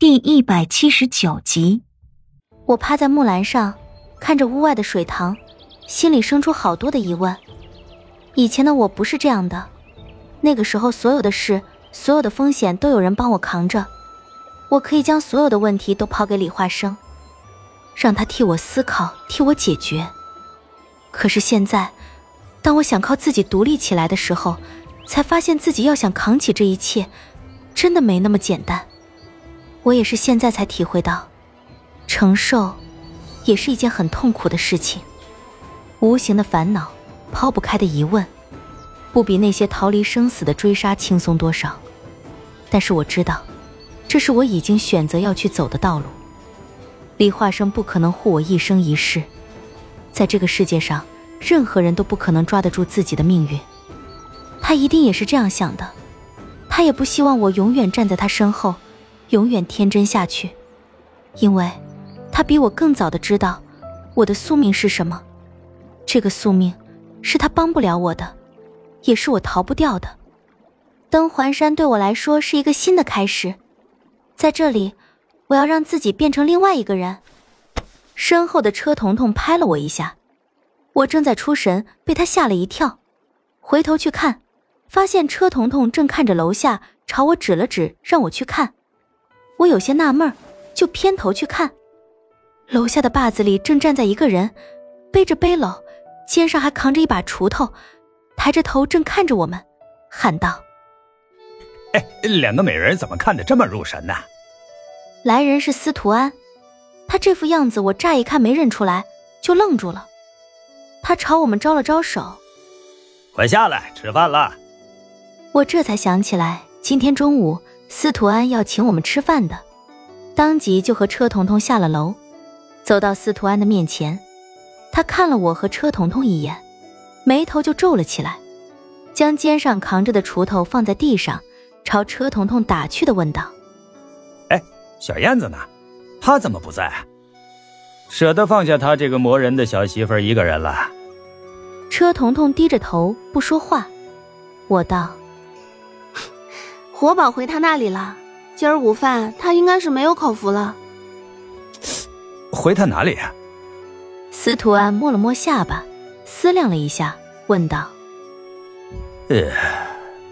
第一百七十九集，我趴在木栏上，看着屋外的水塘，心里生出好多的疑问。以前的我不是这样的，那个时候所有的事、所有的风险都有人帮我扛着，我可以将所有的问题都抛给李化生，让他替我思考、替我解决。可是现在，当我想靠自己独立起来的时候，才发现自己要想扛起这一切，真的没那么简单。我也是现在才体会到，承受，也是一件很痛苦的事情。无形的烦恼，抛不开的疑问，不比那些逃离生死的追杀轻松多少。但是我知道，这是我已经选择要去走的道路。李化生不可能护我一生一世，在这个世界上，任何人都不可能抓得住自己的命运。他一定也是这样想的，他也不希望我永远站在他身后。永远天真下去，因为，他比我更早的知道，我的宿命是什么。这个宿命，是他帮不了我的，也是我逃不掉的。登环山对我来说是一个新的开始，在这里，我要让自己变成另外一个人。身后的车彤彤拍了我一下，我正在出神，被他吓了一跳，回头去看，发现车彤彤正看着楼下，朝我指了指，让我去看。我有些纳闷儿，就偏头去看，楼下的坝子里正站在一个人，背着背篓，肩上还扛着一把锄头，抬着头正看着我们，喊道：“哎，两个美人怎么看得这么入神呢？”来人是司徒安，他这副样子我乍一看没认出来，就愣住了。他朝我们招了招手：“快下来吃饭了。”我这才想起来，今天中午。司徒安要请我们吃饭的，当即就和车彤彤下了楼，走到司徒安的面前，他看了我和车彤彤一眼，眉头就皱了起来，将肩上扛着的锄头放在地上，朝车彤彤打趣的问道：“哎，小燕子呢？她怎么不在？舍得放下她这个磨人的小媳妇一个人了？”车彤彤低着头不说话，我道。活宝回他那里了，今儿午饭他应该是没有口福了。回他哪里呀？司徒安摸了摸下巴，思量了一下，问道：“呃，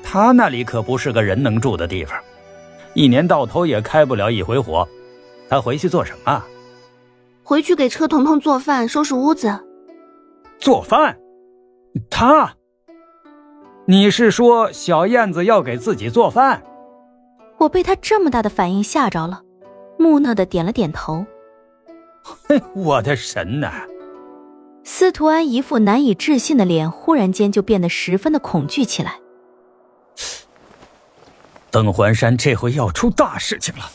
他那里可不是个人能住的地方，一年到头也开不了一回火。他回去做什么？回去给车彤彤做饭，收拾屋子。做饭？他？”你是说小燕子要给自己做饭？我被他这么大的反应吓着了，木讷的点了点头。嘿，我的神呐！司徒安一副难以置信的脸，忽然间就变得十分的恐惧起来。邓环山这回要出大事情了。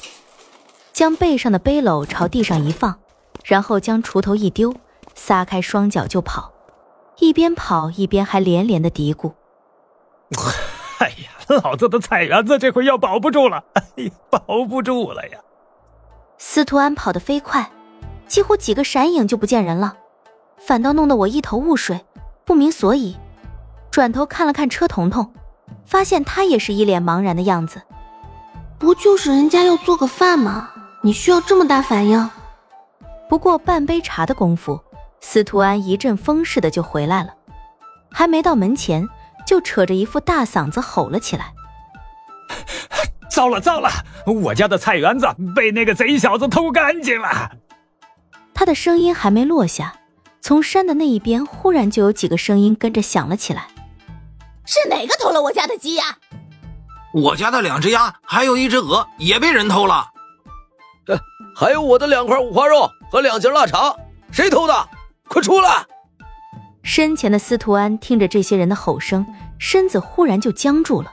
将背上的背篓朝地上一放，然后将锄头一丢，撒开双脚就跑，一边跑一边还连连的嘀咕。哎呀，老子的菜园子这回要保不住了！哎呀，保不住了呀！司徒安跑得飞快，几乎几个闪影就不见人了，反倒弄得我一头雾水，不明所以。转头看了看车彤彤，发现他也是一脸茫然的样子。不就是人家要做个饭吗？你需要这么大反应？不过半杯茶的功夫，司徒安一阵风似的就回来了，还没到门前。就扯着一副大嗓子吼了起来：“糟了糟了，我家的菜园子被那个贼小子偷干净了！”他的声音还没落下，从山的那一边忽然就有几个声音跟着响了起来：“是哪个偷了我家的鸡呀？我家的两只鸭，还有一只鹅也被人偷了。呃还有我的两块五花肉和两斤腊肠，谁偷的？快出来！”身前的司徒安听着这些人的吼声，身子忽然就僵住了，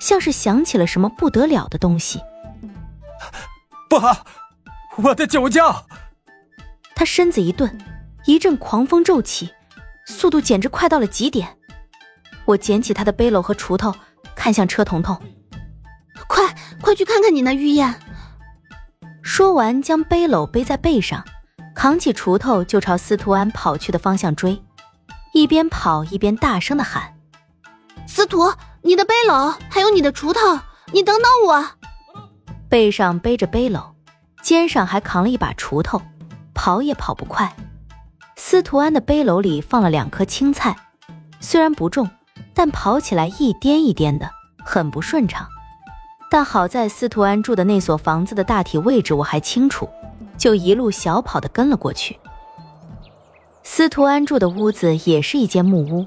像是想起了什么不得了的东西。不好，我的酒窖！他身子一顿，一阵狂风骤起，速度简直快到了极点。我捡起他的背篓和锄头，看向车彤彤：“快，快去看看你那玉燕！”说完，将背篓背在背上，扛起锄头就朝司徒安跑去的方向追。一边跑一边大声的喊：“司徒，你的背篓还有你的锄头，你等等我！”背上背着背篓，肩上还扛了一把锄头，跑也跑不快。司徒安的背篓里放了两颗青菜，虽然不重，但跑起来一颠一颠的，很不顺畅。但好在司徒安住的那所房子的大体位置我还清楚，就一路小跑的跟了过去。司徒安住的屋子也是一间木屋，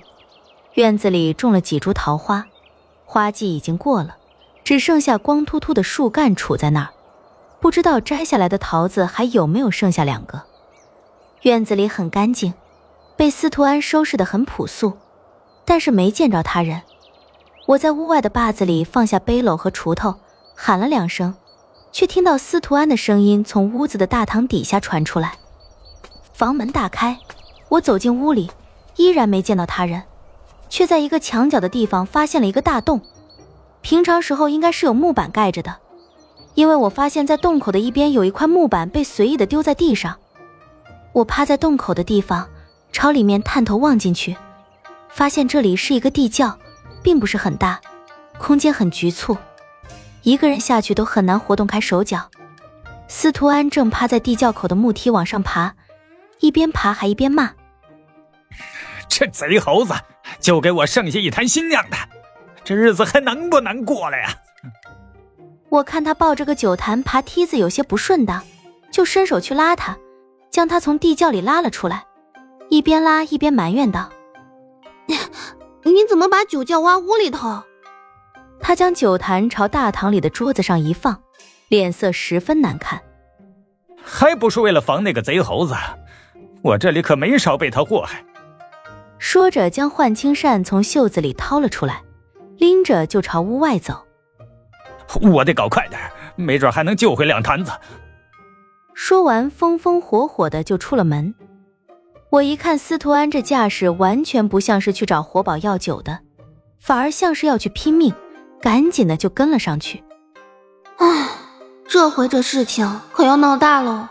院子里种了几株桃花，花季已经过了，只剩下光秃秃的树干杵在那儿，不知道摘下来的桃子还有没有剩下两个。院子里很干净，被司徒安收拾得很朴素，但是没见着他人。我在屋外的坝子里放下背篓和锄头，喊了两声，却听到司徒安的声音从屋子的大堂底下传出来。房门大开，我走进屋里，依然没见到他人，却在一个墙角的地方发现了一个大洞。平常时候应该是有木板盖着的，因为我发现在洞口的一边有一块木板被随意的丢在地上。我趴在洞口的地方，朝里面探头望进去，发现这里是一个地窖。并不是很大，空间很局促，一个人下去都很难活动开手脚。司徒安正趴在地窖口的木梯往上爬，一边爬还一边骂：“这贼猴子，就给我剩下一坛新酿的，这日子还能不能过了呀？”我看他抱着个酒坛爬梯子有些不顺当，就伸手去拉他，将他从地窖里拉了出来，一边拉一边埋怨道。你怎么把酒窖挖屋里头？他将酒坛朝大堂里的桌子上一放，脸色十分难看。还不是为了防那个贼猴子？我这里可没少被他祸害。说着，将幻青扇从袖子里掏了出来，拎着就朝屋外走。我得搞快点，没准还能救回两坛子。说完，风风火火的就出了门。我一看司徒安这架势，完全不像是去找活宝要酒的，反而像是要去拼命，赶紧的就跟了上去。唉，这回这事情可要闹大喽。